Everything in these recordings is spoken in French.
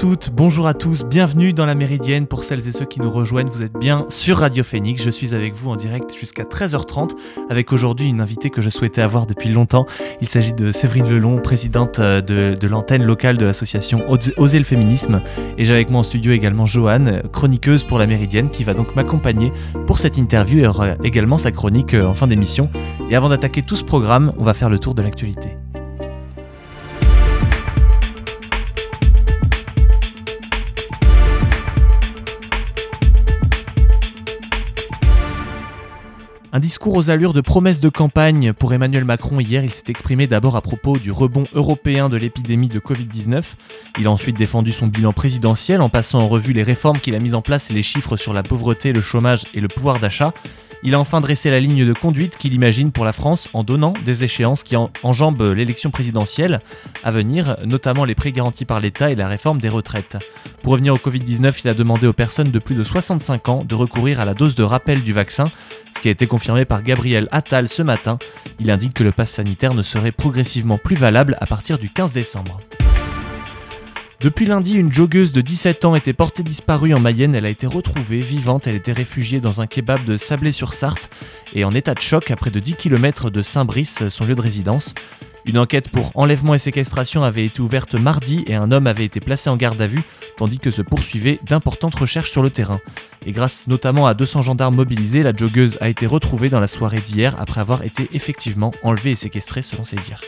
toutes, bonjour à tous, bienvenue dans la Méridienne pour celles et ceux qui nous rejoignent. Vous êtes bien sur Radio Phoenix. Je suis avec vous en direct jusqu'à 13h30 avec aujourd'hui une invitée que je souhaitais avoir depuis longtemps. Il s'agit de Séverine Lelon, présidente euh, de, l'antenne locale de l'association Oser le féminisme. Et j'ai avec moi en studio également Joanne, chroniqueuse pour la Méridienne, qui va donc m'accompagner pour cette interview et aura également sa chronique euh, en fin d'émission. Et avant d'attaquer tout ce programme, on va faire le tour de l'actualité. Un discours aux allures de promesses de campagne pour Emmanuel Macron hier, il s'est exprimé d'abord à propos du rebond européen de l'épidémie de Covid-19. Il a ensuite défendu son bilan présidentiel en passant en revue les réformes qu'il a mises en place et les chiffres sur la pauvreté, le chômage et le pouvoir d'achat. Il a enfin dressé la ligne de conduite qu'il imagine pour la France en donnant des échéances qui enjambent l'élection présidentielle à venir, notamment les prêts garantis par l'État et la réforme des retraites. Pour revenir au Covid-19, il a demandé aux personnes de plus de 65 ans de recourir à la dose de rappel du vaccin, ce qui a été confirmé par Gabriel Attal ce matin. Il indique que le pass sanitaire ne serait progressivement plus valable à partir du 15 décembre. Depuis lundi, une joggeuse de 17 ans était portée disparue en Mayenne. Elle a été retrouvée vivante. Elle était réfugiée dans un kebab de Sablé-sur-Sarthe et en état de choc à près de 10 km de Saint-Brice, son lieu de résidence. Une enquête pour enlèvement et séquestration avait été ouverte mardi et un homme avait été placé en garde à vue, tandis que se poursuivaient d'importantes recherches sur le terrain. Et grâce notamment à 200 gendarmes mobilisés, la joggeuse a été retrouvée dans la soirée d'hier après avoir été effectivement enlevée et séquestrée selon ses dires.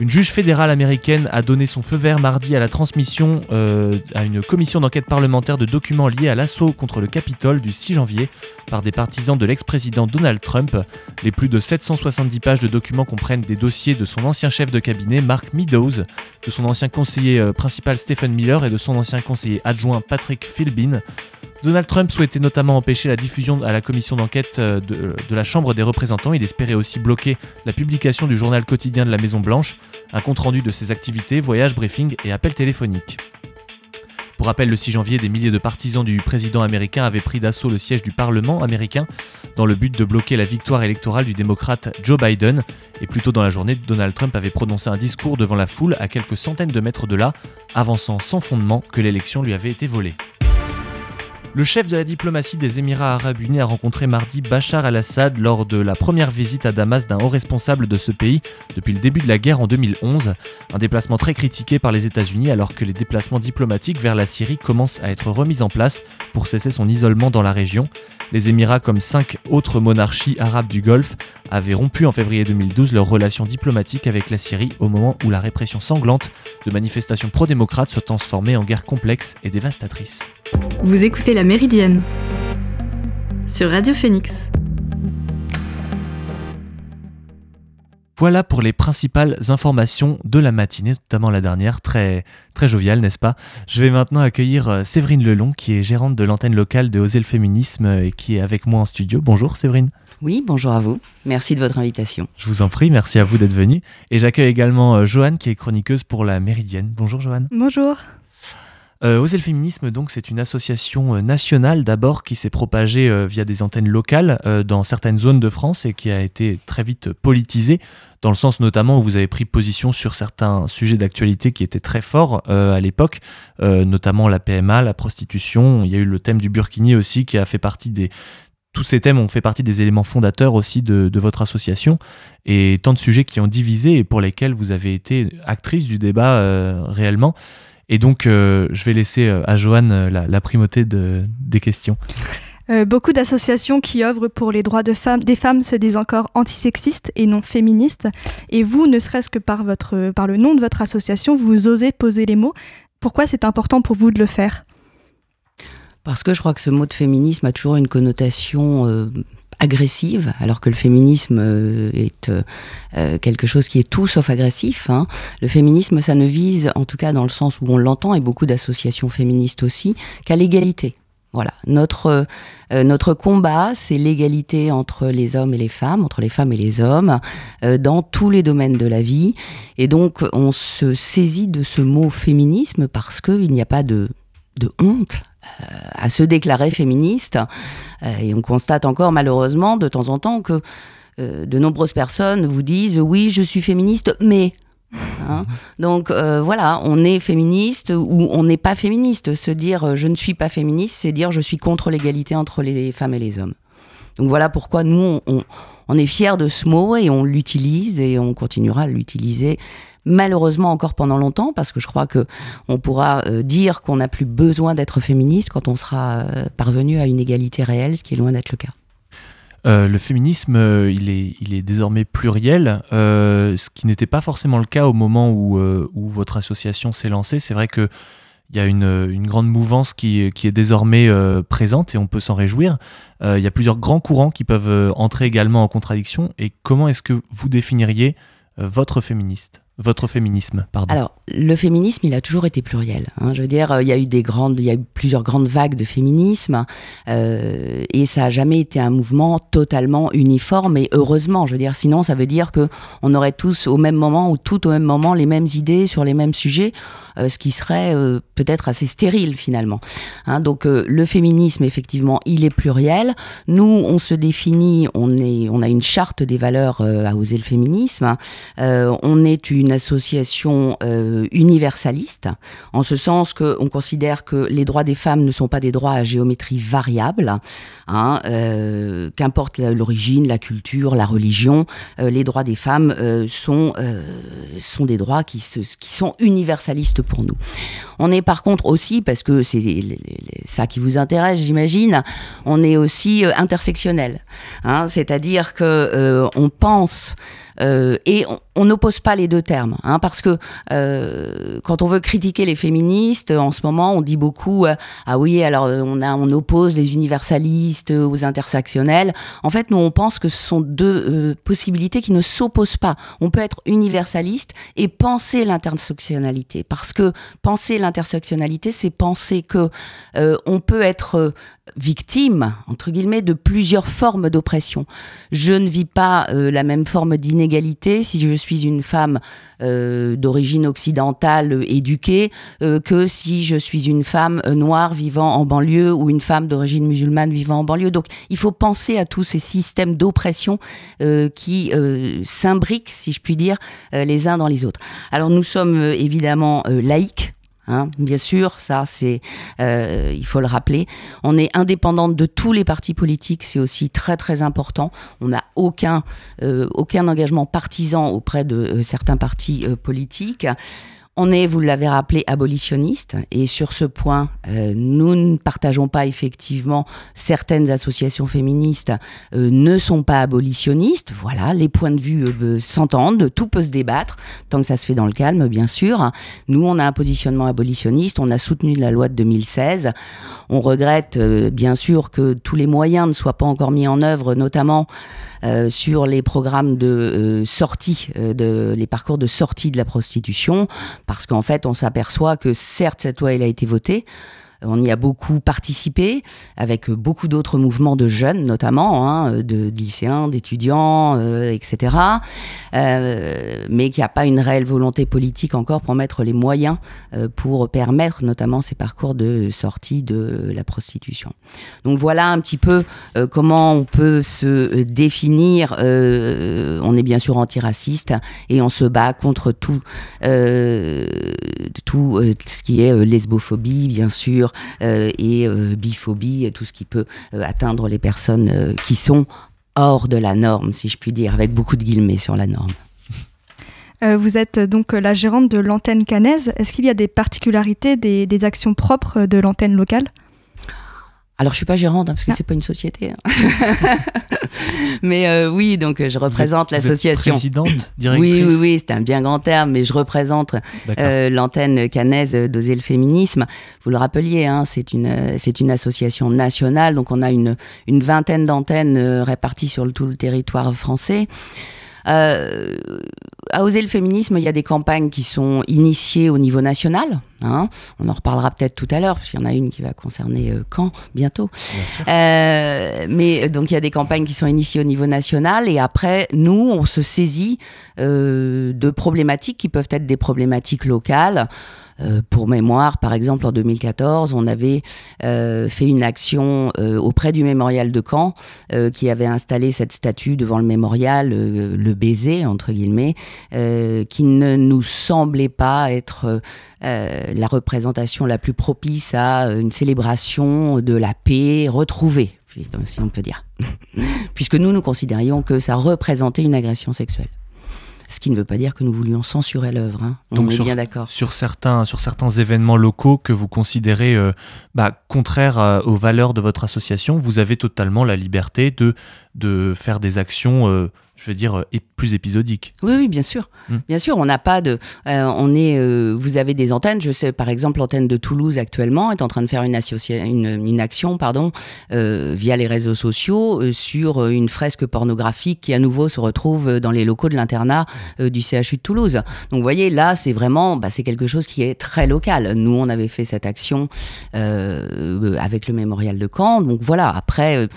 Une juge fédérale américaine a donné son feu vert mardi à la transmission euh, à une commission d'enquête parlementaire de documents liés à l'assaut contre le Capitole du 6 janvier par des partisans de l'ex-président Donald Trump. Les plus de 770 pages de documents comprennent des dossiers de son ancien chef de cabinet Mark Meadows, de son ancien conseiller euh, principal Stephen Miller et de son ancien conseiller adjoint Patrick Philbin. Donald Trump souhaitait notamment empêcher la diffusion à la commission d'enquête euh, de, la Chambre des représentants. Il espérait aussi bloquer la publication du journal quotidien de la Maison Blanche, un compte-rendu de ses activités, voyages, briefings et appels téléphoniques. Pour rappel, le 6 janvier, des milliers de partisans du président américain avaient pris d'assaut le siège du Parlement américain dans le but de bloquer la victoire électorale du démocrate Joe Biden. Et plus tôt dans la journée, Donald Trump avait prononcé un discours devant la foule à quelques centaines de mètres de là, avançant sans fondement que l'élection lui avait été volée. Le chef de la diplomatie des Émirats arabes unis a rencontré mardi Bachar al-Assad lors de la première visite à Damas d'un haut responsable de ce pays depuis le début de la guerre en 2011. Un déplacement très critiqué par les États-Unis alors que les déplacements diplomatiques vers la Syrie commencent à être remis en place pour cesser son isolement dans la région. Les Émirats, comme cinq autres monarchies arabes du Golfe, avaient rompu en février 2012 leurs relations diplomatiques avec la Syrie au moment où la répression sanglante de manifestations pro-démocrates se transformait en guerre complexe et dévastatrice. Méridienne sur Radio Phoenix. Voilà pour les principales informations de la matinée, notamment la dernière, très, très joviale, n'est-ce pas? Je vais maintenant accueillir euh, Séverine Lelon, qui est gérante de l'antenne locale de Oser le féminisme et qui est avec moi en studio. Bonjour Séverine. Oui, bonjour à vous. Merci de votre invitation. Je vous en prie, merci à vous d'être venu. Et j'accueille également euh, Joanne, qui est chroniqueuse pour la Méridienne. Bonjour Joanne. Bonjour. Euh, Oser féminisme, donc, c'est une association euh, nationale d'abord qui s'est propagée euh, via des antennes locales euh, dans certaines zones de France et qui a été très vite politisée, dans le sens notamment où vous avez pris position sur certains sujets d'actualité qui étaient très forts à l'époque, notamment la PMA, la prostitution. Il y a eu le thème du burkini aussi qui a fait partie des, tous ces thèmes ont fait partie des éléments fondateurs aussi de, votre association et tant de sujets qui ont divisé et pour lesquels vous avez été actrice du débat réellement. Et donc, euh, je vais laisser euh, à Joanne euh, la, primauté de, des questions. beaucoup d'associations qui œuvrent pour les droits de femmes, des femmes se disent encore antisexistes et non féministes. Et vous, ne serait-ce que par, votre, par le nom de votre association, vous osez poser les mots. Pourquoi c'est important pour vous de le faire? Parce que je crois que ce mot de féminisme a toujours une connotation agressive, alors que le féminisme euh, est euh, euh, quelque chose qui est tout sauf agressif. Hein. Le féminisme, ça ne vise, en tout cas dans le sens où on l'entend, et beaucoup d'associations féministes aussi, qu'à l'égalité. Voilà, notre, notre combat, c'est l'égalité entre les hommes et les femmes, entre les femmes et les hommes, dans tous les domaines de la vie. Et donc, on se saisit de ce mot féminisme parce qu'il n'y a pas de, de honte à se déclarer féministe. Euh, et on constate encore malheureusement de temps en temps que euh, de nombreuses personnes vous disent oui, je suis féministe, mais Hein. Donc voilà, on est féministe ou on n'est pas féministe. Se dire je ne suis pas féministe, c'est dire je suis contre l'égalité entre les femmes et les hommes. Donc voilà pourquoi nous, on, on est fiers de ce mot et on l'utilise et on continuera à l'utiliser malheureusement encore pendant longtemps, parce que je crois que on pourra euh, dire qu'on n'a plus besoin d'être féministe quand on sera euh, parvenu à une égalité réelle, ce qui est loin d'être le cas. Euh, le féminisme, il, est, il est désormais pluriel, ce qui n'était pas forcément le cas au moment où, votre association s'est lancée. C'est vrai que il y a une, une, grande mouvance qui, qui est désormais présente et on peut s'en réjouir. il y a plusieurs grands courants qui peuvent entrer également en contradiction. Et comment est-ce que vous définiriez votre féministe? Votre féminisme, pardon. Alors, le féminisme, il a toujours été pluriel. Hein. Je veux dire, il y a eu des grandes, il y a eu plusieurs grandes vagues de féminisme, euh, et ça a jamais été un mouvement totalement uniforme. Et heureusement, je veux dire, sinon, ça veut dire que on aurait tous au même moment ou tout au même moment les mêmes idées sur les mêmes sujets, euh, ce qui serait euh, peut-être assez stérile finalement. Hein. donc, le féminisme, effectivement, il est pluriel. Nous, on se définit, on est, on a une charte des valeurs à oser le féminisme. on est une association euh, universaliste, en ce sens qu'on considère que les droits des femmes ne sont pas des droits à géométrie variable, hein, euh, qu'importe l'origine, la culture, la religion, euh, les droits des femmes sont, sont des droits qui, sont universalistes pour nous. On est par contre aussi, parce que c'est ça qui vous intéresse, j'imagine, on est aussi intersectionnel, hein, c'est-à-dire que on pense et on n'oppose pas les deux termes, hein, parce que euh, quand on veut critiquer les féministes, en ce moment, on dit beaucoup euh, ah oui, alors on, a, on oppose les universalistes aux intersectionnels. En fait, nous, on pense que ce sont deux possibilités qui ne s'opposent pas. On peut être universaliste et penser l'intersectionnalité, parce que penser l'intersectionnalité, c'est penser que on peut être victime, entre guillemets, de plusieurs formes d'oppression. Je ne vis pas euh, la même forme d'inégalité si je suis une femme euh, d'origine occidentale euh, éduquée que si je suis une femme noire vivant en banlieue ou une femme d'origine musulmane vivant en banlieue. Donc il faut penser à tous ces systèmes d'oppression qui s'imbriquent, si je puis dire, les uns dans les autres. Alors nous sommes évidemment laïcs Hein, bien sûr, ça, c'est, euh, il faut le rappeler. On est indépendante de tous les partis politiques, c'est aussi très très important. On n'a aucun, euh, engagement partisan auprès de euh, certains partis politiques. On est, vous l'avez rappelé, abolitionniste, et sur ce point, euh, nous ne partageons pas effectivement certaines associations féministes euh, ne sont pas abolitionnistes. Voilà, les points de vue euh, s'entendent, tout peut se débattre, tant que ça se fait dans le calme, bien sûr. Nous, on a un positionnement abolitionniste, on a soutenu la loi de 2016. On regrette, bien sûr, que tous les moyens ne soient pas encore mis en œuvre, notamment sur les programmes de euh, sortie, euh, de, les parcours de sortie de la prostitution, parce qu'en fait, on s'aperçoit que certes, cette loi, elle a été votée, on y a beaucoup participé avec beaucoup d'autres mouvements de jeunes, notamment, hein, de, lycéens, d'étudiants, euh, etc. Euh, mais qu'il n'y a pas une réelle volonté politique encore pour mettre les moyens euh, pour permettre notamment ces parcours de sortie de la prostitution. Donc voilà un petit peu comment on peut se définir. on est bien sûr antiraciste et on se bat contre tout ce qui est lesbophobie, bien sûr euh, et euh, biphobie, tout ce qui peut euh, atteindre les personnes qui sont hors de la norme, si je puis dire, avec beaucoup de guillemets sur la norme. vous êtes donc la gérante de l'antenne canaise. Est-ce qu'il y a des particularités, des actions propres de l'antenne locale? Alors je suis pas gérante hein, parce que ce ah. c'est pas une société. Hein. mais euh, oui, donc je représente l'association. Présidente, directrice. Oui, oui, oui, c'est un bien grand terme, mais je représente euh, l'antenne canaise d'oser le féminisme. Vous le rappeliez, hein, c'est une c'est une association nationale, donc on a une une vingtaine d'antennes euh, réparties sur tout le territoire français. Euh, à oser le féminisme, il y a des campagnes qui sont initiées au niveau national. Hein. On en reparlera peut-être tout à l'heure, parce qu'il y en a une qui va concerner euh, Caen bientôt. Euh, mais donc il y a des campagnes qui sont initiées au niveau national, et après, nous, on se saisit de problématiques qui peuvent être des problématiques locales. Euh, pour mémoire, par exemple, en 2014, on avait euh, fait une action euh, auprès du mémorial de Caen qui avait installé cette statue devant le mémorial, le baiser, entre guillemets, qui ne nous semblait pas être la représentation la plus propice à une célébration de la paix retrouvée, si on peut dire. Puisque nous, nous considérions que ça représentait une agression sexuelle. Ce qui ne veut pas dire que nous voulions censurer l'œuvre. Hein. On Donc est sur, bien d'accord. Sur certains, sur certains événements locaux que vous considérez euh, bah, contraires aux valeurs de votre association, vous avez totalement la liberté de, de faire des actions. Euh, je veux dire, euh, plus épisodique. Oui, oui, bien sûr. Hmm. Bien sûr, on n'a pas de. Euh, on est. Euh, vous avez des antennes. Je sais, par exemple, l'antenne de Toulouse actuellement est en train de faire une, une, une action, pardon, via les réseaux sociaux sur une fresque pornographique qui à nouveau se retrouve dans les locaux de l'internat du CHU de Toulouse. Donc, vous voyez, là, c'est vraiment, bah, c'est quelque chose qui est très local. Nous, on avait fait cette action avec le mémorial de Caen. Donc voilà. Après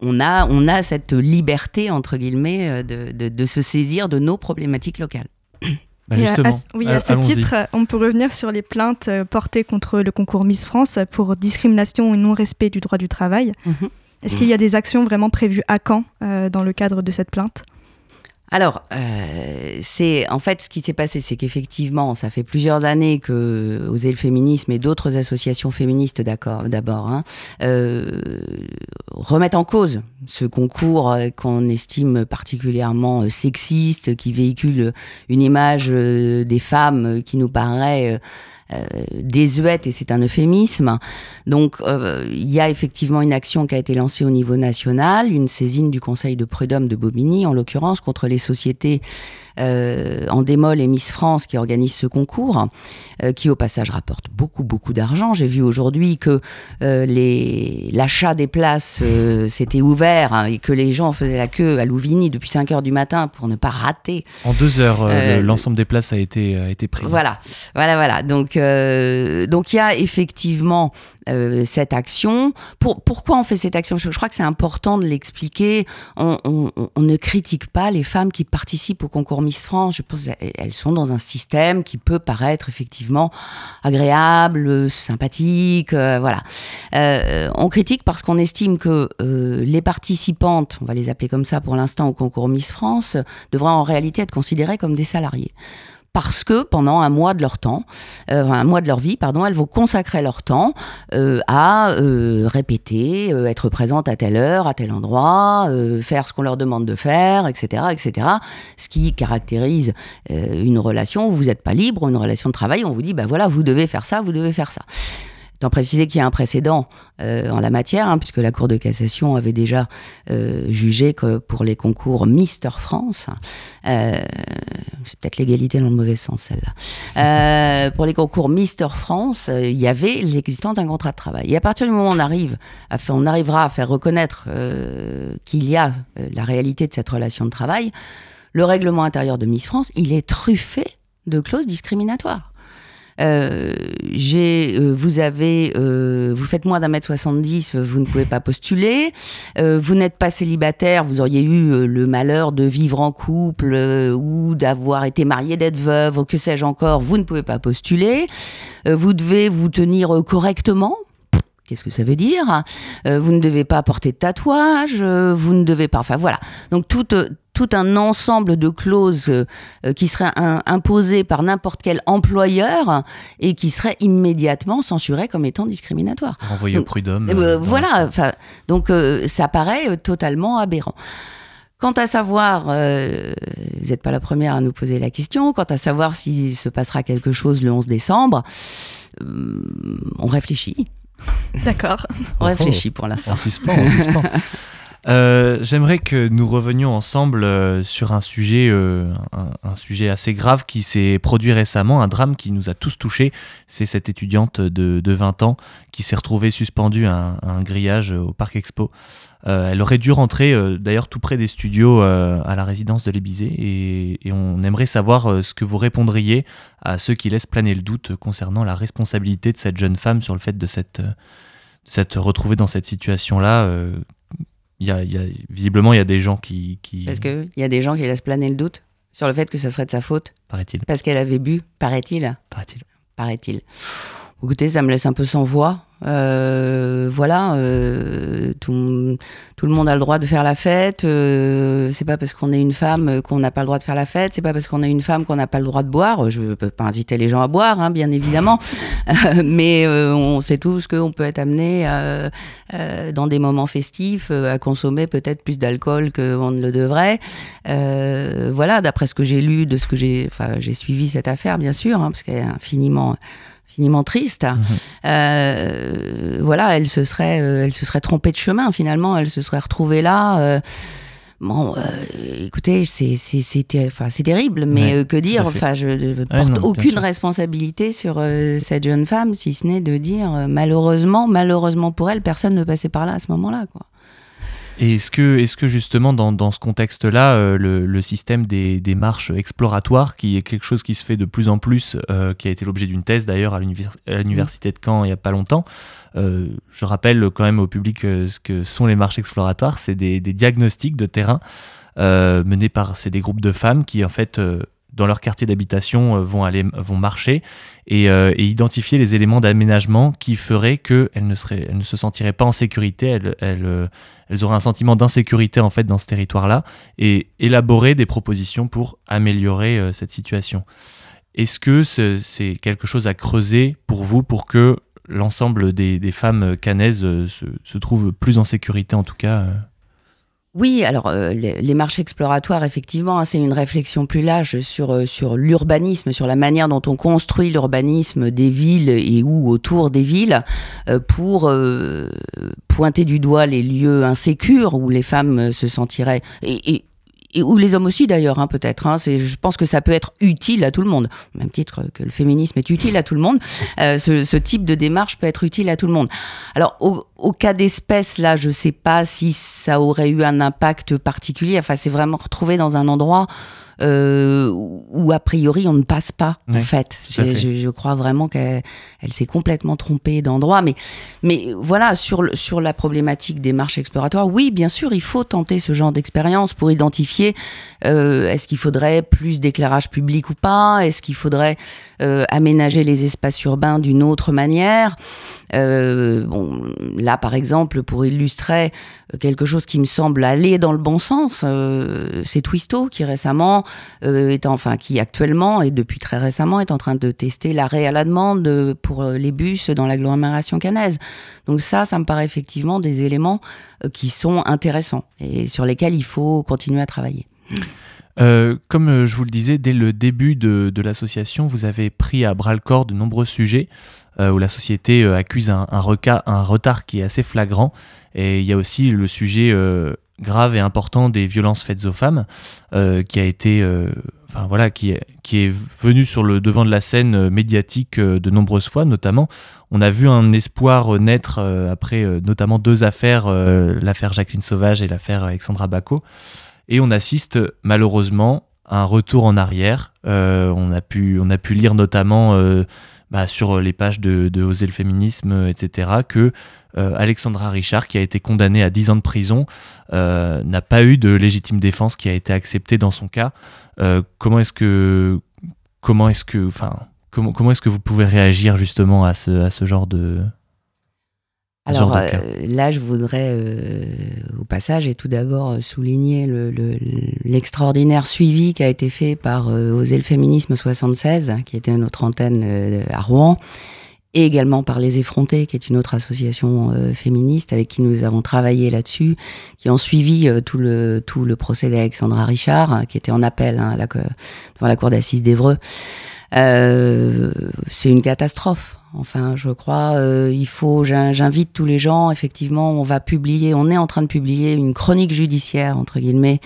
on a, on a cette liberté, entre guillemets, euh, de, se saisir de nos problématiques locales. Bah, oui, à ce titre, on peut revenir sur les plaintes euh, portées contre le concours Miss France pour discrimination et non-respect du droit du travail. Mhm. Est-ce qu'il y a des actions vraiment prévues à Caen euh, dans le cadre de cette plainte? Alors, euh, c'est en fait ce qui s'est passé, c'est qu'effectivement, ça fait plusieurs années que Oser le féminisme et d'autres associations féministes, d'accord, d'abord, hein, euh, remettent en cause ce concours euh, qu'on estime particulièrement sexiste, qui véhicule une image des femmes qui nous paraît désuète, et c'est un euphémisme. Donc, euh, il y a effectivement une action qui a été lancée au niveau national, une saisine du Conseil de prud'homme de Bobigny, en l'occurrence, contre les sociétés euh, en démol et Miss France qui organise ce concours, euh, qui au passage rapporte beaucoup beaucoup d'argent. J'ai vu aujourd'hui que euh, l'achat des places s'était ouvert hein, et que les gens faisaient la queue à Louvigny depuis 5 heures du matin pour ne pas rater. En deux heures, l'ensemble des places a été, a été pris. Voilà, voilà, voilà. Donc, donc il y a effectivement cette action. Pour, pourquoi on fait cette action? Je, crois que c'est important de l'expliquer. On, on, ne critique pas les femmes qui participent au concours Miss France, je pense qu'elles sont dans un système qui peut paraître effectivement agréable, sympathique, euh, voilà. Euh, on critique parce qu'on estime que euh, les participantes, on va les appeler comme ça pour l'instant au concours Miss France, devraient en réalité être considérées comme des salariés parce que pendant un mois de leur temps, euh, un mois de leur vie, pardon, elles vont consacrer leur temps euh, à euh, répéter, être présentes à telle heure, à tel endroit, faire ce qu'on leur demande de faire, etc., etc. Ce qui caractérise une relation où vous n'êtes pas libre, une relation de travail, on vous dit, ben voilà, vous devez faire ça, vous devez faire ça. Étant préciser qu'il y a un précédent euh, en la matière, hein, puisque la Cour de cassation avait déjà euh, jugé que pour les concours Mister France, euh, c'est peut-être l'égalité dans le mauvais sens celle-là, pour les concours Mister France, il y avait l'existence d'un contrat de travail. Et à partir du moment où on arrive, à on arrivera à faire reconnaître qu'il y a la réalité de cette relation de travail, le règlement intérieur de Miss France, il est truffé de clauses discriminatoires. Euh, j'ai, euh, vous avez, euh, vous faites moins d'un mètre 70, vous ne pouvez pas postuler. vous n'êtes pas célibataire, vous auriez eu le malheur de vivre en couple ou d'avoir été marié, d'être veuve, que sais-je encore, vous ne pouvez pas postuler. vous devez vous tenir correctement. Qu'est-ce que ça veut dire? Vous ne devez pas porter de tatouage, vous ne devez pas. Enfin voilà. Donc toute tout un ensemble de clauses euh, qui seraient imposées par n'importe quel employeur et qui seraient immédiatement censurées comme étant discriminatoires. Renvoyées au prud'homme. Euh, voilà, donc euh, ça paraît totalement aberrant. Quant à savoir, vous n'êtes pas la première à nous poser la question, quant à savoir s'il se passera quelque chose le 11 décembre, on réfléchit. D'accord. On réfléchit pour l'instant. On suspend, on suspend. Euh, j'aimerais que nous revenions ensemble euh, sur un sujet, euh, un, sujet assez grave qui s'est produit récemment, un drame qui nous a tous touchés. C'est cette étudiante de, de, 20 ans qui s'est retrouvée suspendue à un, grillage au Parc Expo. elle aurait dû rentrer d'ailleurs tout près des studios à la résidence de l'Ébisée et, et, on aimerait savoir ce que vous répondriez à ceux qui laissent planer le doute concernant la responsabilité de cette jeune femme sur le fait de s'être retrouvée dans cette situation-là y a, y a, visiblement, il y a des gens qui. qui... Parce qu'il y a des gens qui laissent planer le doute sur le fait que ça serait de sa faute. Paraît-il. Parce qu'elle avait bu, paraît-il. Paraît-il. paraît-il. Écoutez, ça me laisse un peu sans voix. Euh, voilà, euh, tout, tout, le monde a le droit de faire la fête. Euh, c'est pas parce qu'on est une femme qu'on n'a pas le droit de faire la fête. C'est pas parce qu'on est une femme qu'on n'a pas le droit de boire. Je peux pas inciter les gens à boire, hein, bien évidemment, mais on sait tous qu'on peut être amené dans des moments festifs à consommer peut-être plus d'alcool qu'on ne le devrait. voilà, d'après ce que j'ai lu, de ce que j'ai, enfin, j'ai suivi cette affaire, bien sûr, hein, parce qu'elle est infiniment infiniment triste. Mhm. Euh, voilà, elle se serait, euh, elle se serait trompée de chemin finalement. Elle se serait retrouvée là. Euh, bon, écoutez, c'est enfin, terrible, mais que dire? Enfin, je ne porte aucune responsabilité sur cette jeune femme, si ce n'est de dire malheureusement, malheureusement pour elle, personne ne passait par là à ce moment-là, quoi. Est-ce que, est que justement, dans, dans ce contexte-là, euh, le, le, système des, des, marches exploratoires, qui est quelque chose qui se fait de plus en plus, euh, qui a été l'objet d'une thèse d'ailleurs à l'université de Caen il n'y a pas longtemps, euh, je rappelle quand même au public ce que sont les marches exploratoires, c'est des, des, diagnostics de terrain menés par des groupes de femmes qui en fait dans leur quartier d'habitation vont aller vont marcher et, et, identifier les éléments d'aménagement qui feraient seraient, elles ne se sentiraient pas en sécurité, elles, elles, auraient un sentiment d'insécurité en fait dans ce territoire-là et élaborer des propositions pour améliorer euh, cette situation. Est-ce que c'est quelque chose à creuser pour vous pour que l'ensemble des, femmes canaises euh, se, trouvent plus en sécurité en tout cas euh? Oui, alors euh, les, marches exploratoires, effectivement, hein, c'est une réflexion plus large sur, euh, sur l'urbanisme, sur la manière dont on construit l'urbanisme des villes et ou autour des villes euh, pour pointer du doigt les lieux insécures où les femmes se sentiraient. et, ou les hommes aussi d'ailleurs, hein, peut-être. Hein, je pense que ça peut être utile à tout le monde, au même titre que le féminisme est utile à tout le monde. Euh, ce, ce, type de démarche peut être utile à tout le monde. Alors, au, au cas d'espèce, là, je ne sais pas si ça aurait eu un impact particulier. Enfin, c'est vraiment retrouvé dans un endroit euh, où a priori on ne passe pas en fait. Je, crois vraiment qu'elle s'est complètement trompée d'endroit. Mais, mais voilà, sur, sur la problématique des marches exploratoires, oui, bien sûr, il faut tenter ce genre d'expérience pour identifier euh, est-ce qu'il faudrait plus d'éclairage public ou pas? Est-ce qu'il faudrait euh, aménager les espaces urbains d'une autre manière? Euh, bon, là, par exemple, pour illustrer quelque chose qui me semble aller dans le bon sens, c'est Twisto qui récemment est enfin qui actuellement et depuis très récemment est en train de tester l'arrêt à la demande pour les bus dans l'agglomération canaise. Donc ça, ça me paraît effectivement des éléments qui sont intéressants et sur lesquels il faut continuer à travailler. Euh, comme euh, je vous le disais, dès le début de, l'association, vous avez pris à bras le corps de nombreux sujets euh, où la société accuse un, un, retard qui est assez flagrant. Et il y a aussi le sujet grave et important des violences faites aux femmes, qui a été, enfin voilà, qui est, qui est venu sur le devant de la scène médiatique de nombreuses fois, notamment. On a vu un espoir naître après notamment deux affaires, l'affaire Jacqueline Sauvage et l'affaire Alexandra Bacot. Et on assiste malheureusement à un retour en arrière. Euh, on, a pu, on a pu lire notamment euh, bah, sur les pages de, de Oser le féminisme, etc., que euh, Alexandra Richard, qui a été condamnée à 10 ans de prison, n'a pas eu de légitime défense qui a été acceptée dans son cas. comment est-ce que. Comment est-ce que. Enfin. Comment, comment est-ce que vous pouvez réagir justement à ce, à ce genre de, alors euh, là, je voudrais euh, au passage et tout d'abord euh, souligner l'extraordinaire suivi qui a été fait par Oser le féminisme 76, qui était notre antenne à Rouen, et également par Les Effrontés, qui est une autre association féministe avec qui nous avons travaillé là-dessus, qui ont suivi tout, le, tout le procès d'Alexandra Richard, qui était en appel hein, la, devant la cour d'assises d'Evreux. C'est une catastrophe Enfin, je crois, euh, il faut, j'invite tous les gens, effectivement, on va publier, on est en train de publier une chronique judiciaire, entre guillemets,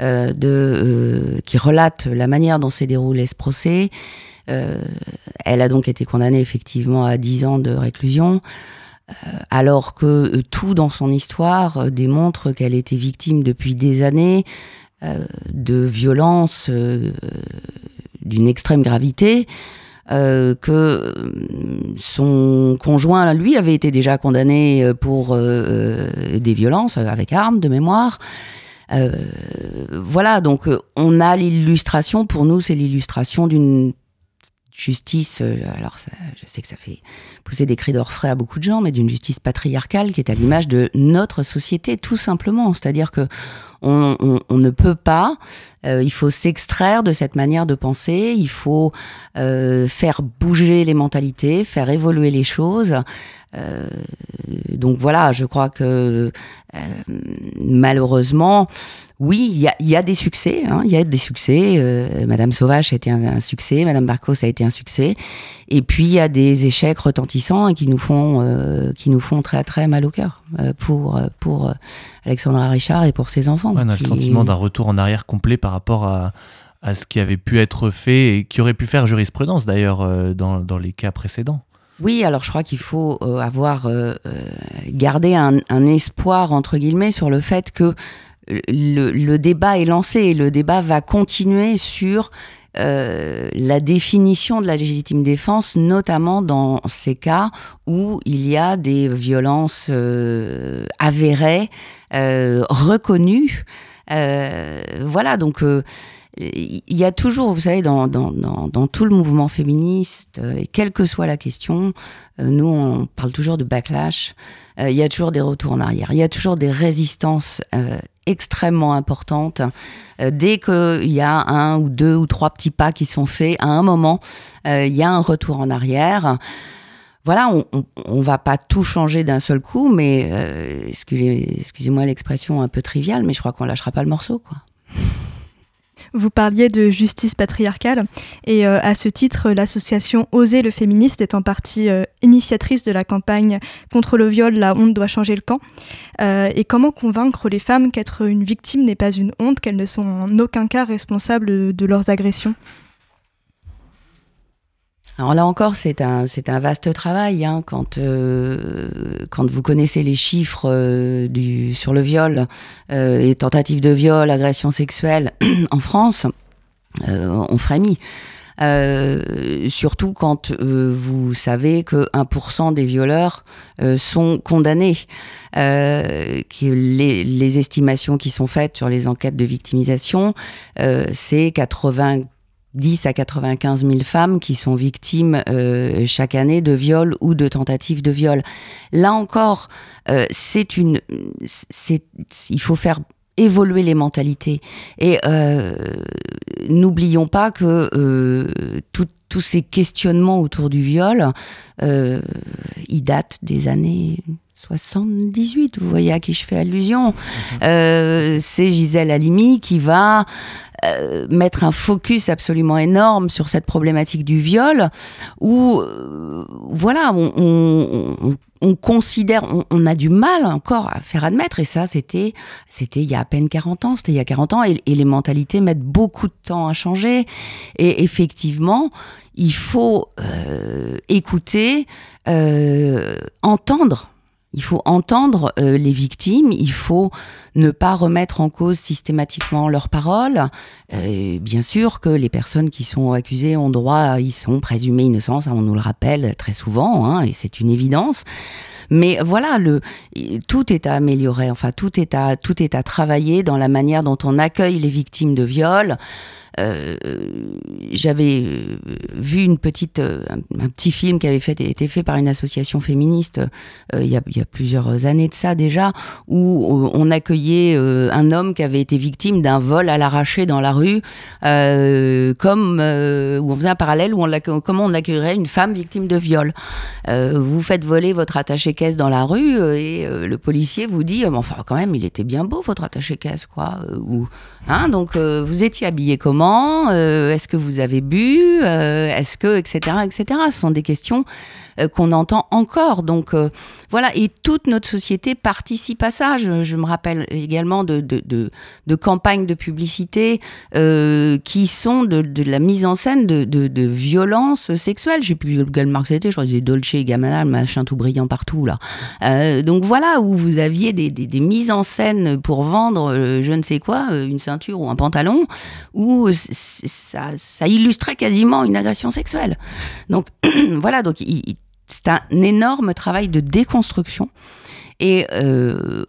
euh, de, euh, qui relate la manière dont s'est déroulé ce procès. Elle a donc été condamnée, effectivement, à 10 ans de réclusion, alors que tout dans son histoire démontre qu'elle était victime depuis des années de violences d'une extrême gravité. Euh, que euh, son conjoint, lui, avait été déjà condamné euh, pour des violences avec armes de mémoire. voilà, donc on a l'illustration, pour nous, c'est l'illustration d'une justice, euh, alors je sais que ça fait pousser des cris d'orfraie à beaucoup de gens, mais d'une justice patriarcale qui est à l'image de notre société, tout simplement. C'est-à-dire que on, ne peut pas, euh, il faut s'extraire de cette manière de penser, il faut euh, faire bouger les mentalités, faire évoluer les choses. donc voilà, je crois que malheureusement, oui, il y a, des succès. Hein, il y a des succès. Euh, Madame Sauvage a été un, succès. Madame Barcos a été un succès. Et puis il y a des échecs retentissants et qui nous font, euh, qui nous font très très mal au cœur euh, pour pour Alexandra Richard et pour ses enfants. on a le sentiment d'un retour en arrière complet par rapport à, à ce qui avait pu être fait et qui aurait pu faire jurisprudence d'ailleurs dans, dans les cas précédents. Oui, alors je crois qu'il faut avoir gardé un, un, espoir entre guillemets sur le fait que le, débat est lancé et le débat va continuer sur euh, la définition de la légitime défense, notamment dans ces cas où il y a des violences euh, avérées, euh, reconnues. voilà, donc il y a toujours, vous savez, dans, dans, tout le mouvement féministe, et quelle que soit la question, nous, on parle toujours de backlash, il y a toujours des retours en arrière, il y a toujours des résistances extrêmement importante. Euh, dès qu'il y a un ou deux ou trois petits pas qui sont faits, à un moment, euh, il y a un retour en arrière. Voilà, on ne va pas tout changer d'un seul coup, mais euh, excusez-moi l'expression un peu triviale, mais je crois qu'on lâchera pas le morceau, quoi. Vous parliez de justice patriarcale et euh, à ce titre, l'association Oser le féministe est en partie euh, initiatrice de la campagne contre le viol, la honte doit changer le camp. Euh, et comment convaincre les femmes qu'être une victime n'est pas une honte, qu'elles ne sont en aucun cas responsables de leurs agressions? Alors là encore, c'est un, vaste travail. Hein, quand, euh, quand vous connaissez les chiffres euh, sur le viol, euh, et tentatives de viol, agression sexuelle en France, on frémit. surtout quand vous savez que 1% des violeurs sont condamnés. les, les, estimations qui sont faites sur les enquêtes de victimisation, c'est 80 10 à 95 000 femmes qui sont victimes euh, chaque année de viol ou de tentatives de viol. Là encore, euh, c'est une, c'est, il faut faire évoluer les mentalités. Et euh, n'oublions pas que tous ces questionnements autour du viol, ils datent des années 78, vous voyez à qui je fais allusion. Mhm. c'est Gisèle Halimi qui va euh, mettre un focus absolument énorme sur cette problématique du viol, où, euh, voilà, on, considère, on, a du mal encore à faire admettre, et ça, c'était, c'était il y a à peine 40 ans, c'était il y a 40 ans, et, les mentalités mettent beaucoup de temps à changer, et effectivement, il faut euh, écouter, entendre il faut entendre euh, les victimes, il faut ne pas remettre en cause systématiquement leurs paroles. Euh, bien sûr que les personnes qui sont accusées ont droit, ils sont présumés innocents, ça on nous le rappelle très souvent, hein, et c'est une évidence. Mais voilà, tout est à améliorer, enfin tout est à, tout est à travailler dans la manière dont on accueille les victimes de viol. Euh, j'avais euh, vu une petite, euh, un, petit film qui avait été fait par une association féministe il y, a, plusieurs années de ça déjà, où on accueillait un homme qui avait été victime d'un vol à l'arraché dans la rue, comme où on faisait un parallèle où on comment on accueillerait une femme victime de viol. vous faites voler votre attaché-caisse dans la rue et le policier vous dit, enfin quand même, il était bien beau votre attaché-caisse, quoi. ou, hein, donc vous étiez habillé comment euh, Est-ce que vous avez bu euh, Est-ce que, etc., etc. Ce sont des questions euh, qu'on entend encore. Donc voilà, et toute notre société participe à ça. Je, me rappelle également de, de, campagnes de publicité qui sont de, la mise en scène de, violences sexuelles. Je sais plus quelle marque c'était, je crois que c'était Dolce et Gabbana, le machin tout brillant partout là. donc voilà, où vous aviez des, des, mises en scène pour vendre je ne sais quoi, une ceinture ou un pantalon, où ça, ça, illustrait quasiment une agression sexuelle. Donc voilà, donc c'est un énorme travail de déconstruction. Et euh,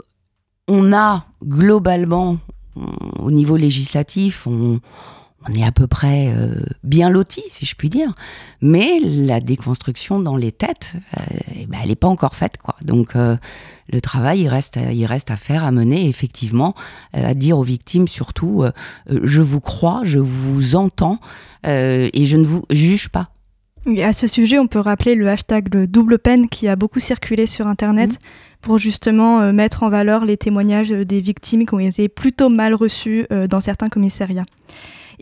on a globalement, au niveau législatif, on, est à peu près euh, bien loti, si je puis dire. Mais la déconstruction dans les têtes, euh, eh ben, elle n'est pas encore faite. Quoi. Donc le travail, il reste, il reste à faire, à mener, effectivement, à dire aux victimes surtout, je vous crois, je vous entends et je ne vous juge pas. À ce sujet, on peut rappeler le hashtag double peine qui a beaucoup circulé sur Internet. Mmh. pour justement mettre en valeur les témoignages des victimes qui ont été plutôt mal reçus dans certains commissariats.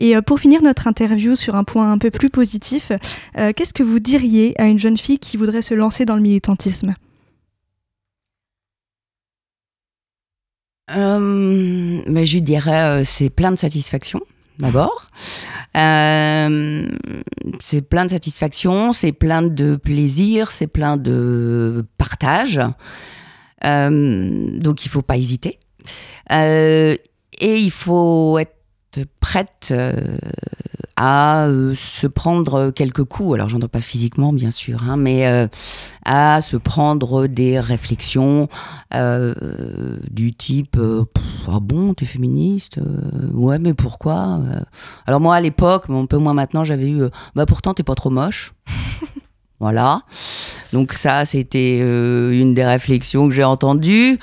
Et euh, pour finir notre interview sur un point un peu plus positif, euh, qu'est-ce que vous diriez à une jeune fille qui voudrait se lancer dans le militantisme? Euh, mais je dirais c'est plein de satisfaction d'abord. C'est plein de satisfaction, c'est plein de plaisir, c'est plein de partage. donc il faut pas hésiter. et il faut être prête euh, à euh, se prendre quelques coups, alors j'entends pas physiquement bien sûr, hein, mais euh, à se prendre des réflexions du type ah bon t'es féministe ouais mais pourquoi alors moi à l'époque un peu moins maintenant j'avais eu bah pourtant t'es pas trop moche. Voilà. Donc ça c'était une des réflexions que j'ai entendues.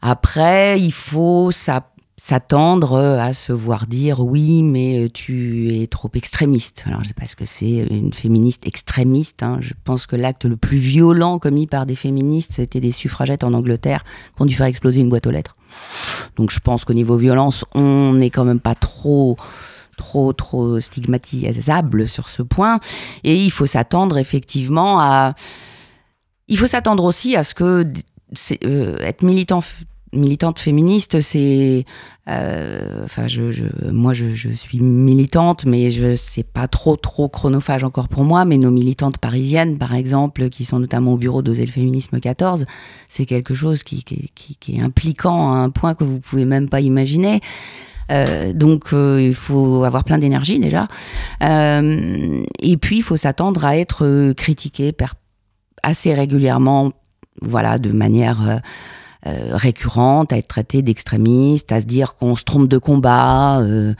Après il faut ça s'attendre à se voir dire oui mais euh, tu es trop extrémiste. Alors je sais pas ce que c'est une féministe extrémiste. Hein. Je pense que l'acte le plus violent commis par des féministes c'était des suffragettes en Angleterre qui ont dû faire exploser une boîte aux lettres. Donc je pense qu'au niveau violence on n'est quand même pas trop trop trop stigmatisable sur ce point et il faut s'attendre effectivement à il faut s'attendre aussi à ce que euh, être militant militante féministe, c'est, euh, je, moi, je, suis militante, mais je c'est pas trop trop chronophage encore pour moi. Mais nos militantes parisiennes, par exemple, qui sont notamment au bureau d'Oser le féminisme 14, c'est quelque chose qui, qui, est impliquant à un point que vous pouvez même pas imaginer. Euh, donc euh, il faut avoir plein d'énergie déjà. et puis il faut s'attendre à être critiqué assez régulièrement, voilà, de manière euh, récurrente, à être traité d'extrémiste, à se dire qu'on se trompe de combat. Euh,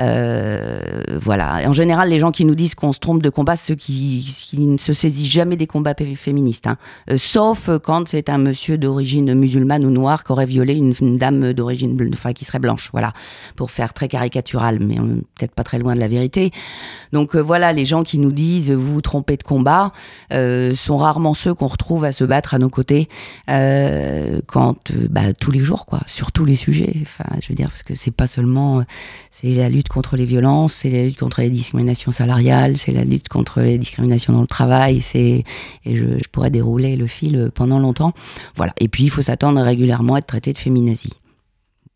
euh, voilà. en général, les gens qui nous disent qu'on se trompe de combat, ceux qui, ne se saisissent jamais des combats féministes, hein. sauf quand c'est un monsieur d'origine musulmane ou noire qui aurait violé une, dame d'origine, enfin qui serait blanche. Voilà, pour faire très caricatural, mais peut-être pas très loin de la vérité. Donc voilà, les gens qui nous disent vous vous trompez de combat sont rarement ceux qu'on retrouve à se battre à nos côtés quand euh, bah, tous les jours, quoi, sur tous les sujets. Enfin, je veux dire, parce que c'est pas seulement, euh, c'est la lutte contre les violences, c'est la lutte contre les discriminations salariales, c'est la lutte contre les discriminations dans le travail. Et je, pourrais dérouler le fil pendant longtemps. Voilà. Et puis, il faut s'attendre régulièrement à être traité de féminazie.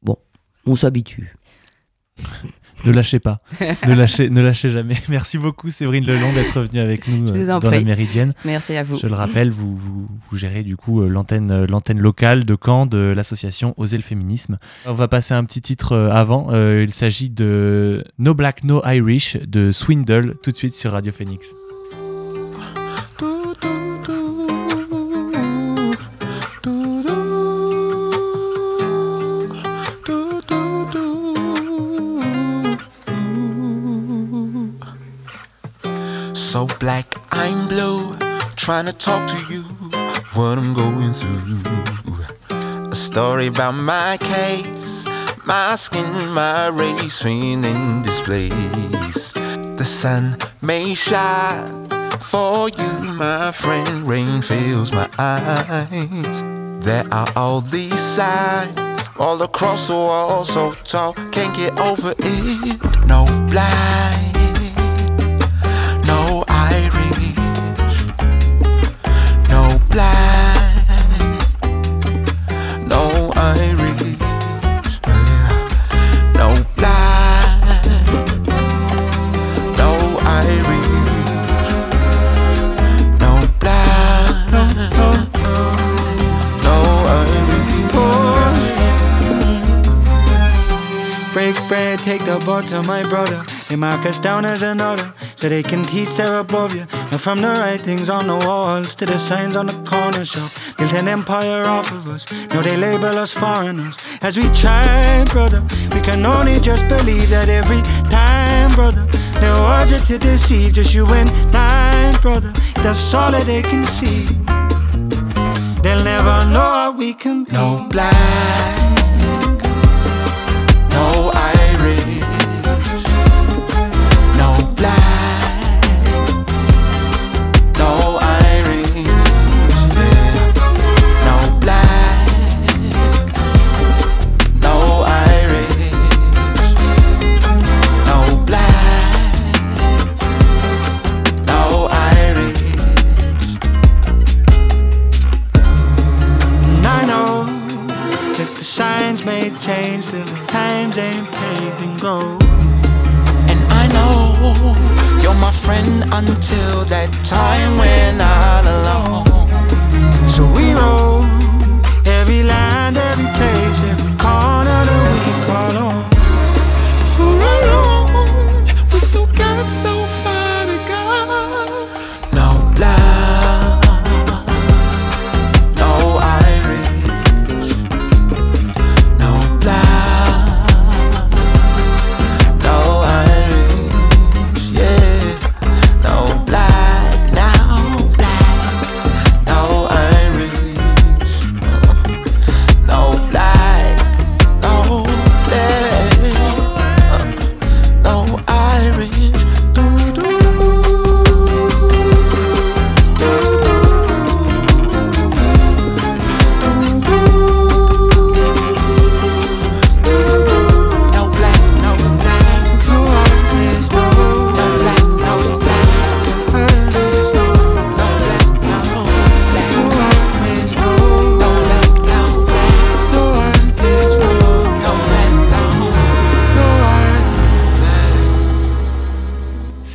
Bon, on s'habitue. Ne lâchez pas. ne, lâchez, ne lâchez jamais. Merci beaucoup, Séverine Lelong, d'être venue avec nous euh, dans la Méridienne. Merci à vous. Je le rappelle, vous, vous, gérez du coup euh, l'antenne, euh, l'antenne locale de Caen de l'association Oser le féminisme. On va passer un petit titre avant. il s'agit de No Black, No Irish de Swindle, tout de suite sur Radio Phoenix. Trying to talk to you, what I'm going through. A story about my case, my skin, my race, feeling displaced. The sun may shine for you, my friend. Rain fills my eyes. There are all these signs all across the wall, so tall, can't get over it. No blind my brother. They mark us down as another. so they can teach they're above you. Now from the writings on the walls to the signs on the corner shop, built an empire off of us. Now they label us foreigners. As we try, brother, we can only just believe that every time, brother. They want you to deceive, just you and I, brother. That's all that they can see. They'll never know how we can be. No black, still times ain't paved in gold. And I know you're my friend until that time when I'm alone. So we roll every land, every place, every corner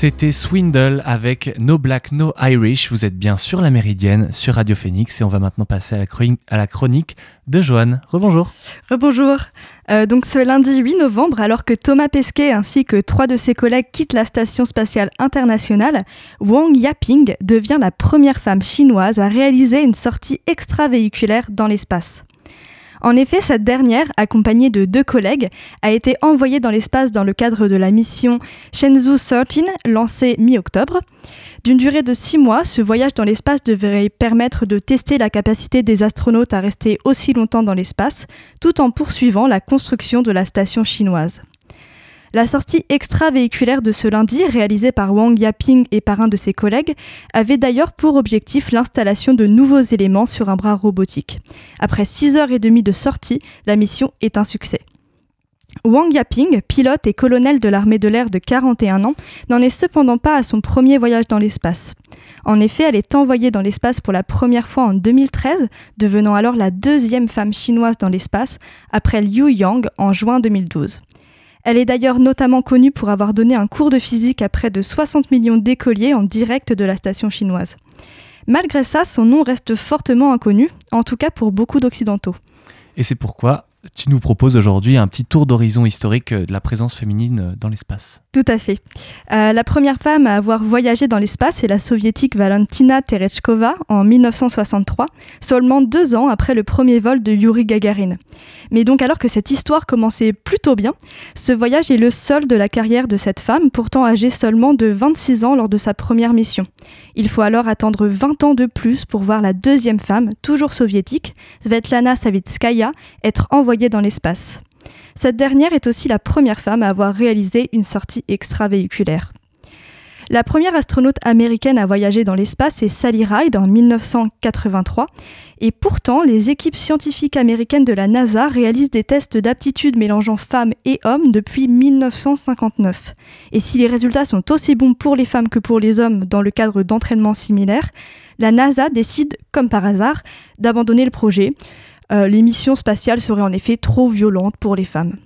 C'était Swindle avec No Black No Irish. Vous êtes bien sur la Méridienne, sur Radio Phoenix, et on va maintenant passer à la, chronique- de Joanne. Rebonjour. Rebonjour. Euh, donc ce lundi 8 novembre, alors que Thomas Pesquet ainsi que trois de ses collègues quittent la station spatiale internationale, Wang Yaping devient la première femme chinoise à réaliser une sortie extravéhiculaire dans l'espace. En effet, cette dernière, accompagnée de deux collègues, a été envoyée dans l'espace dans le cadre de la mission Shenzhou 13, lancée mi-octobre. D'une durée de six mois, ce voyage dans l'espace devrait permettre de tester la capacité des astronautes à rester aussi longtemps dans l'espace, tout en poursuivant la construction de la station chinoise. La sortie extravéhiculaire de ce lundi, réalisée par Wang Yaping et par un de ses collègues, avait d'ailleurs pour objectif l'installation de nouveaux éléments sur un bras robotique. Après 6 heures et demie de sortie, la mission est un succès. Wang Yaping, pilote et colonel de l'armée de l'air de 41 ans, n'en est cependant pas à son premier voyage dans l'espace. En effet, elle est envoyée dans l'espace pour la première fois en 2013, devenant alors la deuxième femme chinoise dans l'espace, après Liu Yang en juin 2012. Elle est d'ailleurs notamment connue pour avoir donné un cours de physique à près de 60 millions d'écoliers en direct de la station chinoise. Malgré ça, son nom reste fortement inconnu, en tout cas pour beaucoup d'Occidentaux. Et c'est pourquoi tu nous proposes aujourd'hui un petit tour d'horizon historique euh, de la présence féminine euh, dans l'espace. Tout à fait. Euh, la première femme à avoir voyagé dans l'espace est la soviétique Valentina Tereshkova en 1963, seulement deux ans après le premier vol de Yuri Gagarin. Mais donc alors que cette histoire commençait plutôt bien, ce voyage est le seul de la carrière de cette femme, pourtant âgée seulement de 26 ans lors de sa première mission. Il faut alors attendre 20 ans de plus pour voir la deuxième femme, toujours soviétique, Svetlana Savitskaya, être envoyée dans l'espace. Cette dernière est aussi la première femme à avoir réalisé une sortie extravéhiculaire. La première astronaute américaine à voyager dans l'espace est Sally Ride en 1983, et pourtant les équipes scientifiques américaines de la NASA réalisent des tests d'aptitude mélangeant femmes et hommes depuis 1959. Et si les résultats sont aussi bons pour les femmes que pour les hommes dans le cadre d'entraînements similaires, la NASA décide, comme par hasard, d'abandonner le projet. Euh, les missions spatiales seraient en effet trop violentes pour les femmes.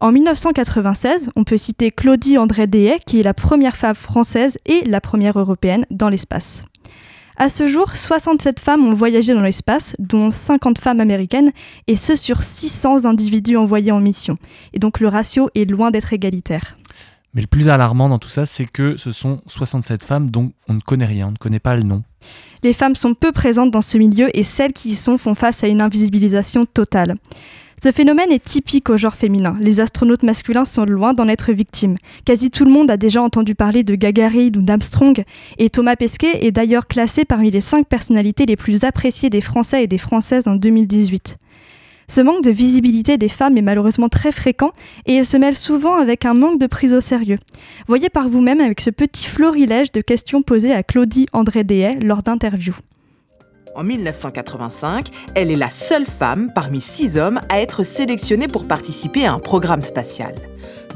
En 1996, on peut citer Claudie André Dehaye, qui est la première femme française et la première européenne dans l'espace. À ce jour, 67 femmes ont voyagé dans l'espace, dont 50 femmes américaines, et ce sur 600 individus envoyés en mission. Et donc le ratio est loin d'être égalitaire. Mais le plus alarmant dans tout ça, c'est que ce sont 67 femmes dont on ne connaît rien, on ne connaît pas le nom. Les femmes sont peu présentes dans ce milieu et celles qui y sont font face à une invisibilisation totale. Ce phénomène est typique au genre féminin. Les astronautes masculins sont loin d'en être victimes. Quasi tout le monde a déjà entendu parler de Gagarin ou d'Armstrong, et Thomas Pesquet est d'ailleurs classé parmi les cinq personnalités les plus appréciées des Français et des Françaises en 2018. Ce manque de visibilité des femmes est malheureusement très fréquent et il se mêle souvent avec un manque de prise au sérieux. Voyez par vous-même avec ce petit florilège de questions posées à Claudie André Dehaye lors d'interviews. En 1985, elle est la seule femme parmi six hommes à être sélectionnée pour participer à un programme spatial.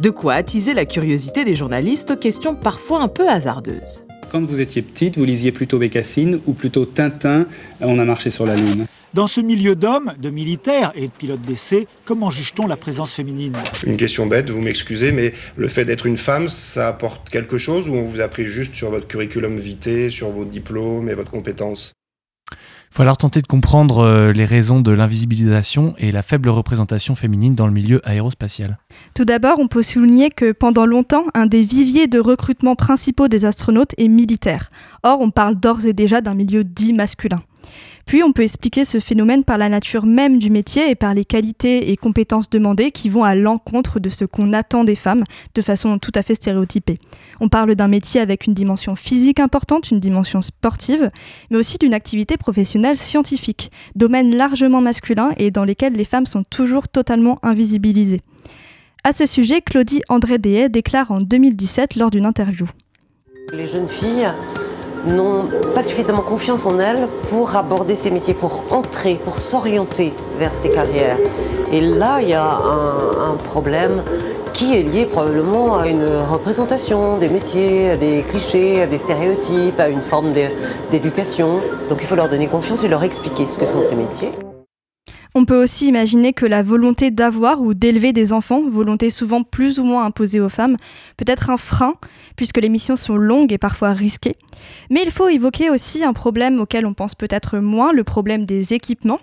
De quoi attiser la curiosité des journalistes aux questions parfois un peu hasardeuses. Quand vous étiez petite, vous lisiez plutôt Bécassine ou plutôt Tintin On a marché sur la Lune dans ce milieu d'hommes, de militaires et de pilotes d'essai, comment juge-t-on la présence féminine? Une question bête, vous m'excusez, mais le fait d'être une femme, ça apporte quelque chose ou on vous a pris juste sur votre curriculum vitae, sur vos diplômes et votre compétence? Il faut alors tenter de comprendre euh, les raisons de l'invisibilisation et la faible représentation féminine dans le milieu aérospatial. Tout d'abord, on peut souligner que pendant longtemps, un des viviers de recrutement principaux des astronautes est militaire. Or, on parle d'ores et déjà d'un milieu dit masculin. Puis on peut expliquer ce phénomène par la nature même du métier et par les qualités et compétences demandées qui vont à l'encontre de ce qu'on attend des femmes de façon tout à fait stéréotypée. On parle d'un métier avec une dimension physique importante, une dimension sportive, mais aussi d'une activité professionnelle scientifique, domaine largement masculin et dans lesquels les femmes sont toujours totalement invisibilisées. À ce sujet, Claudie André Dehaye déclare en 2017 lors d'une interview. Les jeunes filles n'ont pas suffisamment confiance en elles pour aborder ces métiers, pour entrer, pour s'orienter vers ces carrières. Et là, il y a un, problème qui est lié probablement à une représentation des métiers, à des clichés, à des stéréotypes, à une forme d'éducation. Donc il faut leur donner confiance et leur expliquer ce que sont ces métiers. On peut aussi imaginer que la volonté d'avoir ou d'élever des enfants, volonté souvent plus ou moins imposée aux femmes, peut être un frein, puisque les missions sont longues et parfois risquées. Mais il faut évoquer aussi un problème auquel on pense peut-être moins, le problème des équipements.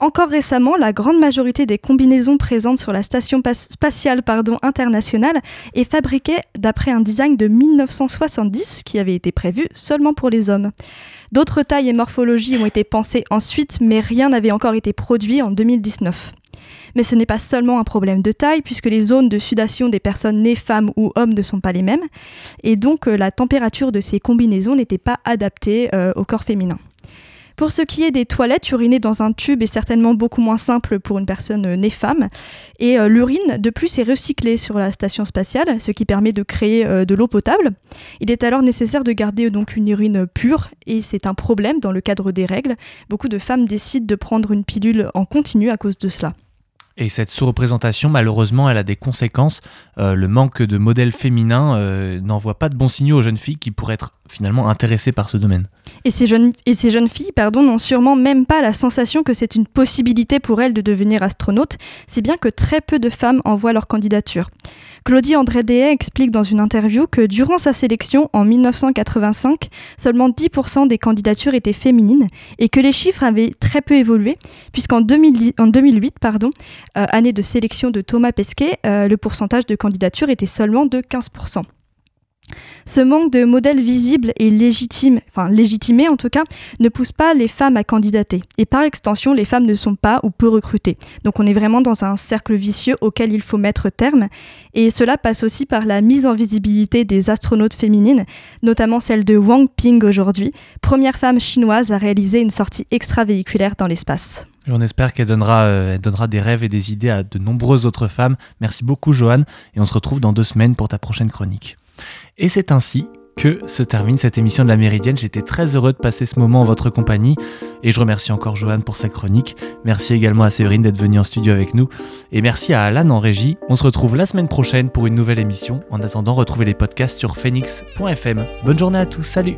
Encore récemment, la grande majorité des combinaisons présentes sur la station spatiale internationale est fabriquée d'après un design de 1970 qui avait été prévu seulement pour les hommes. D'autres tailles et morphologies ont été pensées ensuite, mais rien n'avait encore été produit en 2019. Mais ce n'est pas seulement un problème de taille, puisque les zones de sudation des personnes nées femmes ou hommes ne sont pas les mêmes, et donc euh, la température de ces combinaisons n'était pas adaptée euh, au corps féminin. Pour ce qui est des toilettes, uriner dans un tube est certainement beaucoup moins simple pour une personne euh, née femme. Et euh, l'urine, de plus, est recyclée sur la station spatiale, ce qui permet de créer euh, de l'eau potable. Il est alors nécessaire de garder donc une urine pure, et c'est un problème dans le cadre des règles. Beaucoup de femmes décident de prendre une pilule en continu à cause de cela. Et cette sous-représentation, malheureusement, elle a des conséquences. le manque de modèles féminins n'envoie pas de bons signaux aux jeunes filles qui pourraient être finalement intéressées par ce domaine. Et ces jeunes, filles pardon, n'ont sûrement même pas la sensation que c'est une possibilité pour elles de devenir astronautes, si bien que très peu de femmes envoient leur candidature. Claudie André Dehaye explique dans une interview que durant sa sélection en 1985, seulement 10% des candidatures étaient féminines et que les chiffres avaient très peu évolué, puisqu'en 2008, pardon, euh, année de sélection de Thomas Pesquet, euh, le pourcentage de candidatures était seulement de 15%. Ce manque de modèles visibles et légitimes, enfin légitimés en tout cas, ne pousse pas les femmes à candidater. Et par extension, les femmes ne sont pas ou peu recrutées. Donc on est vraiment dans un cercle vicieux auquel il faut mettre terme. Et cela passe aussi par la mise en visibilité des astronautes féminines, notamment celle de Wang Ping aujourd'hui, première femme chinoise à réaliser une sortie extravéhiculaire dans l'espace. on espère qu'elle donnera, euh, donnera des rêves et des idées à de nombreuses autres femmes. Merci beaucoup Joanne et on se retrouve dans deux semaines pour ta prochaine chronique. Et c'est ainsi que se termine cette émission de la Méridienne. J'étais très heureux de passer ce moment en votre compagnie et je remercie encore Johan pour sa chronique. Merci également à Séverine d'être venue en studio avec nous et merci à Alan en régie. On se retrouve la semaine prochaine pour une nouvelle émission. En attendant, retrouvez les podcasts sur phoenix.fm. Bonne journée à tous, salut